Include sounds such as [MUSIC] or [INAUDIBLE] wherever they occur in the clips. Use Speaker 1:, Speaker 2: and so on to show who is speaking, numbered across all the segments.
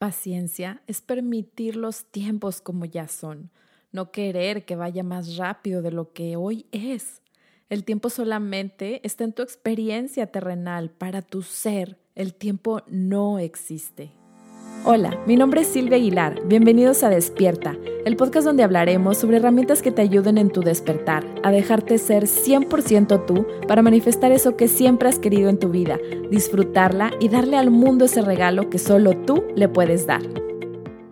Speaker 1: Paciencia es permitir los tiempos como ya son, no querer que vaya más rápido de lo que hoy es. El tiempo solamente está en tu experiencia terrenal, para tu ser. El tiempo no existe. Hola, mi nombre es Silvia Aguilar. Bienvenidos a Despierta, el podcast donde hablaremos sobre herramientas que te ayuden en tu despertar, a dejarte ser 100% tú para manifestar eso que siempre has querido en tu vida, disfrutarla y darle al mundo ese regalo que solo tú le puedes dar.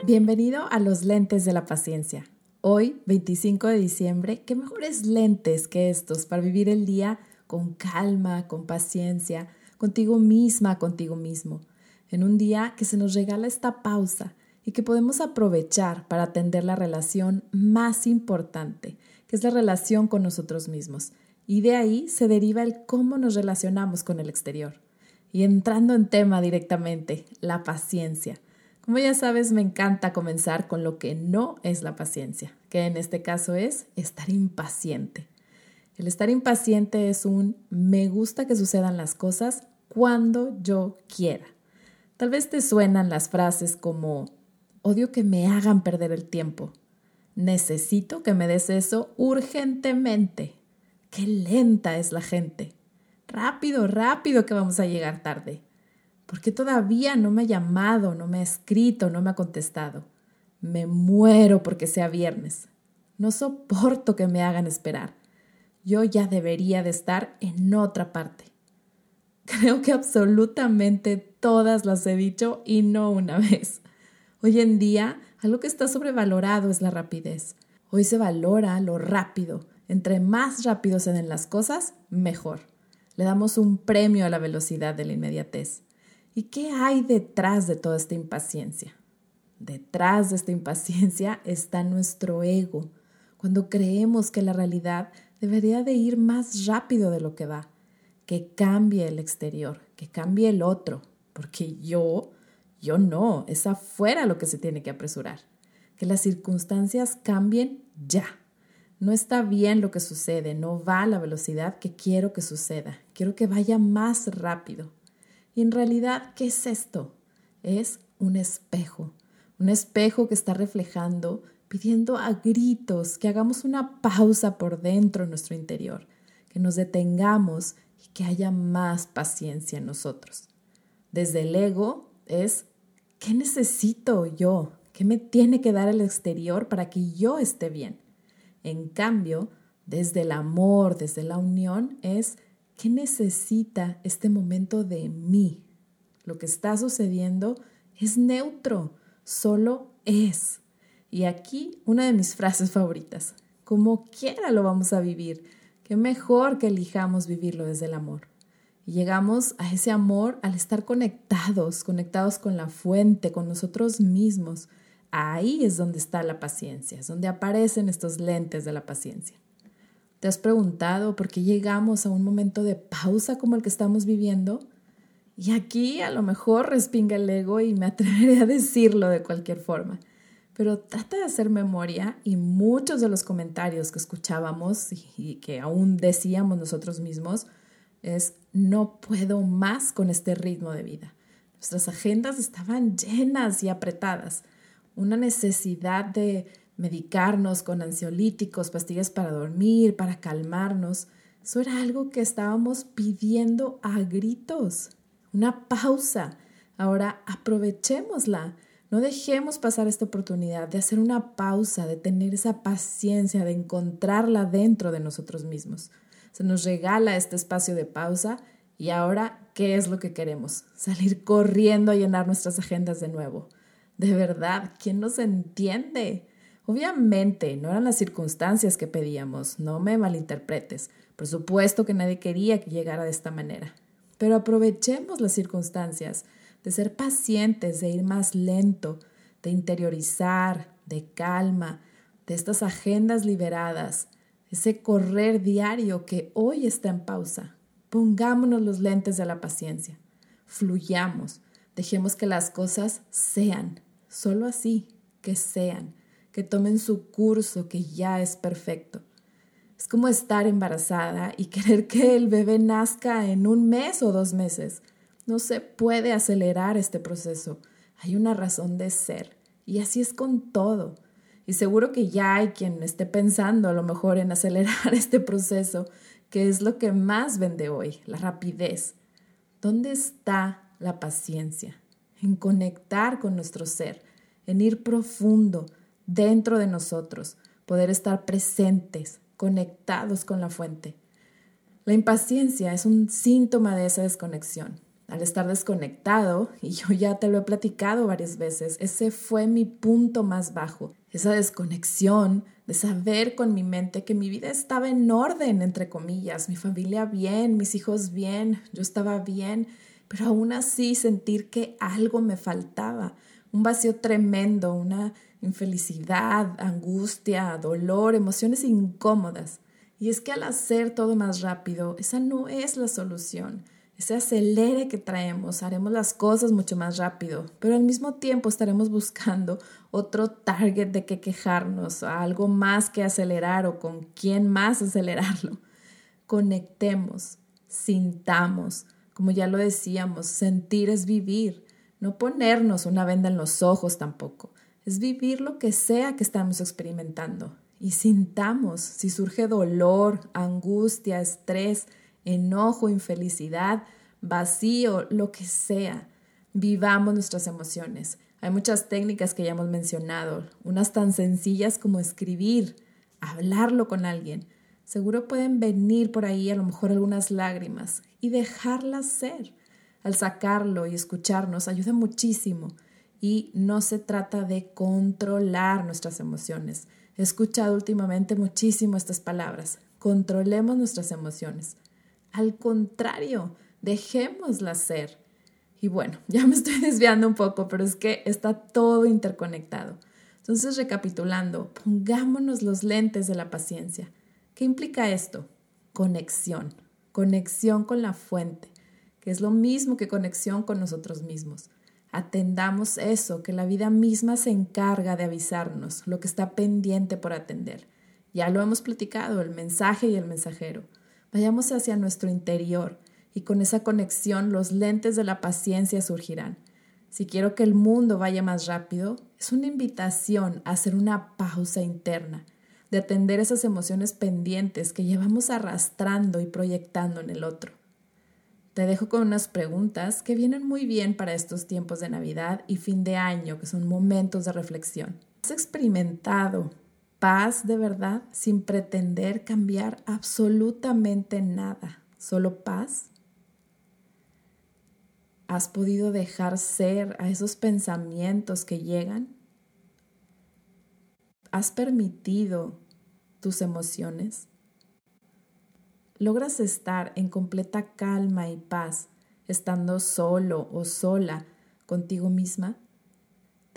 Speaker 1: Bienvenido a los lentes de la paciencia. Hoy, 25 de diciembre, ¿qué mejores lentes que estos para vivir el día con calma, con paciencia, contigo misma, contigo mismo? En un día que se nos regala esta pausa y que podemos aprovechar para atender la relación más importante, que es la relación con nosotros mismos. Y de ahí se deriva el cómo nos relacionamos con el exterior. Y entrando en tema directamente, la paciencia. Como ya sabes, me encanta comenzar con lo que no es la paciencia, que en este caso es estar impaciente. El estar impaciente es un me gusta que sucedan las cosas cuando yo quiera. Tal vez te suenan las frases como odio que me hagan perder el tiempo. Necesito que me des eso urgentemente. Qué lenta es la gente. Rápido, rápido que vamos a llegar tarde. ¿Por qué todavía no me ha llamado, no me ha escrito, no me ha contestado? Me muero porque sea viernes. No soporto que me hagan esperar. Yo ya debería de estar en otra parte. [LAUGHS] Creo que absolutamente todas las he dicho y no una [LAUGHS] vez. Hoy en día, algo que está sobrevalorado es la rapidez. Hoy se valora lo rápido. Entre más rápido se den las cosas, mejor. Le damos un premio a la velocidad de la inmediatez. ¿Y qué hay detrás de toda esta impaciencia? Detrás de esta impaciencia está nuestro ego, cuando creemos que la realidad debería de ir más rápido de lo que va que cambie el exterior, que cambie el otro, porque yo, yo no, es afuera lo que se tiene que apresurar. Que las circunstancias cambien ya. No está bien lo que sucede, no va a la velocidad que quiero que suceda. Quiero que vaya más rápido. Y en realidad, ¿qué es esto? Es un espejo. Un espejo que está reflejando, pidiendo a gritos que hagamos una pausa por dentro en nuestro interior, que nos detengamos y que haya más paciencia en nosotros. Desde el ego es, ¿qué necesito yo? ¿Qué me tiene que dar el exterior para que yo esté bien? En cambio, desde el amor, desde la unión, es, ¿qué necesita este momento de mí? Lo que está sucediendo es neutro, solo es. Y aquí una de mis [LAUGHS] frases favoritas, como quiera lo vamos a vivir, Qué mejor que elijamos vivirlo desde el amor. Llegamos a ese amor al estar conectados, conectados con la fuente, con nosotros mismos. Ahí es donde está la paciencia, es donde aparecen estos lentes de la paciencia. ¿Te has preguntado por qué llegamos a un momento de pausa como el que estamos viviendo? Y aquí a lo mejor respinga el ego y me atreveré a decirlo de cualquier forma pero trata de hacer memoria y muchos de los comentarios que escuchábamos y, que aún decíamos nosotros mismos es no puedo más con este ritmo de vida. Nuestras agendas estaban llenas y apretadas. Una necesidad de medicarnos con ansiolíticos, pastillas para dormir, para calmarnos. Eso era algo que estábamos pidiendo a gritos. Una pausa. Ahora aprovechémosla no dejemos pasar esta oportunidad de hacer una pausa, de tener esa paciencia, de encontrarla dentro de nosotros mismos. Se nos regala este espacio de pausa y ahora, ¿qué es lo que queremos? Salir corriendo a llenar nuestras agendas de nuevo. De verdad, ¿quién nos entiende? Obviamente, no eran las circunstancias que pedíamos, no me malinterpretes. Por supuesto que nadie quería que llegara de esta manera. Pero aprovechemos las circunstancias de ser pacientes, de ir más lento, de interiorizar, de calma, de estas agendas liberadas, ese correr diario que hoy está en pausa. Pongámonos los lentes de la paciencia, fluyamos, dejemos que las cosas sean, solo así, que sean, que tomen su curso que ya es perfecto. Es como estar embarazada y querer que el bebé nazca en un mes o dos meses. No se puede acelerar este proceso. hay una razón de ser. Y así es con todo. Y seguro que ya hay quien esté pensando a lo mejor en acelerar [LAUGHS] este proceso, que es lo que más vende hoy, la rapidez. ¿Dónde está la paciencia? En conectar con nuestro ser, en ir profundo dentro de nosotros, poder estar presentes, conectados con la fuente. La impaciencia es un síntoma de esa desconexión. Al estar desconectado, y yo ya te lo he platicado varias veces, ese fue mi punto más bajo, esa desconexión de saber con mi mente que mi vida estaba en orden, entre comillas, mi familia bien, mis hijos bien, yo estaba bien, pero aún así sentir que algo me faltaba, un vacío tremendo, una infelicidad, angustia, dolor, emociones incómodas. Y es que al hacer todo más rápido, esa no es la solución. Ese acelere que traemos, haremos las cosas mucho más rápido, pero al mismo tiempo estaremos buscando otro target de que quejarnos, algo más que acelerar o con quién más acelerarlo. Conectemos, sintamos, como ya lo decíamos, sentir es vivir, no ponernos una venda en los ojos tampoco, es vivir lo que sea que estamos experimentando. Y sintamos si surge dolor, angustia, estrés, enojo, infelicidad, vacío, lo que sea. Vivamos nuestras emociones. Hay muchas técnicas que ya hemos mencionado, unas tan sencillas como escribir, hablarlo con alguien. Seguro pueden venir por ahí a lo mejor algunas lágrimas y dejarlas ser. Al sacarlo y escucharnos ayuda muchísimo y no se trata de controlar nuestras emociones, He escuchado últimamente muchísimo estas palabras. Controlemos nuestras emociones. Al contrario, dejémoslas ser. Y bueno, [LAUGHS] ya me estoy desviando un poco, pero es que está todo interconectado. Entonces, recapitulando, pongámonos los lentes de la paciencia. ¿Qué implica esto? Conexión. Conexión con la fuente, que es lo mismo que conexión con nosotros mismos. Atendamos eso, que la vida misma se encarga de avisarnos lo que está pendiente por atender. Ya lo hemos platicado, el mensaje y el mensajero. Vayamos hacia nuestro interior y con esa conexión los lentes de la paciencia surgirán. Si quiero que el mundo vaya más rápido, es una invitación a hacer una pausa interna, de atender esas emociones pendientes que llevamos arrastrando y proyectando en el otro. Te dejo con unas preguntas que vienen muy bien para estos tiempos de Navidad y fin de año, que son momentos de reflexión. ¿Has experimentado paz de verdad sin pretender cambiar absolutamente nada? ¿Solo paz? ¿Has podido dejar ser a esos pensamientos que llegan? ¿Has permitido tus emociones? logras estar en completa calma y paz, estando solo o sola contigo misma?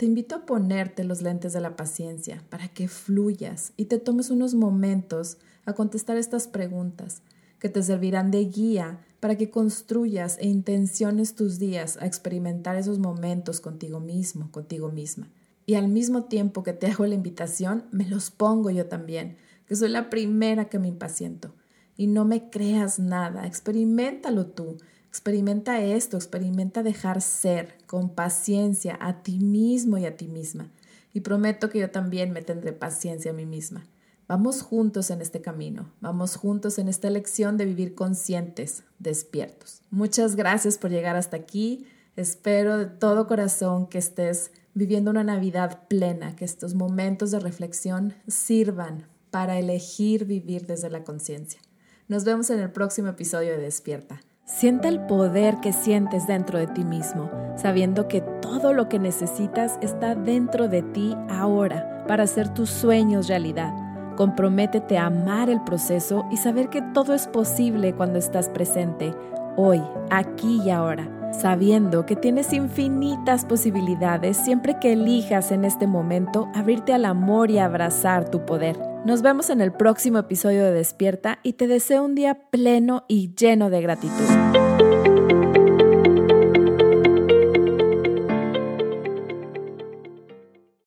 Speaker 1: Te invito a ponerte los lentes de la paciencia para que fluyas y te tomes unos momentos a contestar estas preguntas que te servirán de guía para que construyas e intenciones tus días a experimentar esos momentos contigo mismo, contigo misma. Y al mismo tiempo que te hago la invitación, me los pongo yo también, que soy la primera que me impaciento y no me creas nada, experimentalo tú, experimenta esto, experimenta dejar ser con paciencia a ti mismo y a ti misma. Y prometo que yo también me tendré paciencia a mí misma. Vamos juntos en este camino, vamos juntos en esta elección de vivir conscientes, despiertos. Muchas gracias por llegar hasta aquí. Espero de todo corazón que estés viviendo una Navidad plena, que estos momentos de reflexión sirvan para elegir vivir desde la conciencia. Nos vemos en el próximo episodio de Despierta. Siente el poder que sientes dentro de ti mismo, sabiendo que todo lo que necesitas está dentro de ti ahora para hacer tus sueños realidad. Comprométete a amar el proceso y saber que todo es posible cuando estás presente, hoy, aquí y ahora, sabiendo que tienes infinitas posibilidades siempre que elijas en este momento abrirte al amor y abrazar tu poder. Nos vemos en el próximo episodio de Despierta y te deseo un día pleno y lleno de gratitud.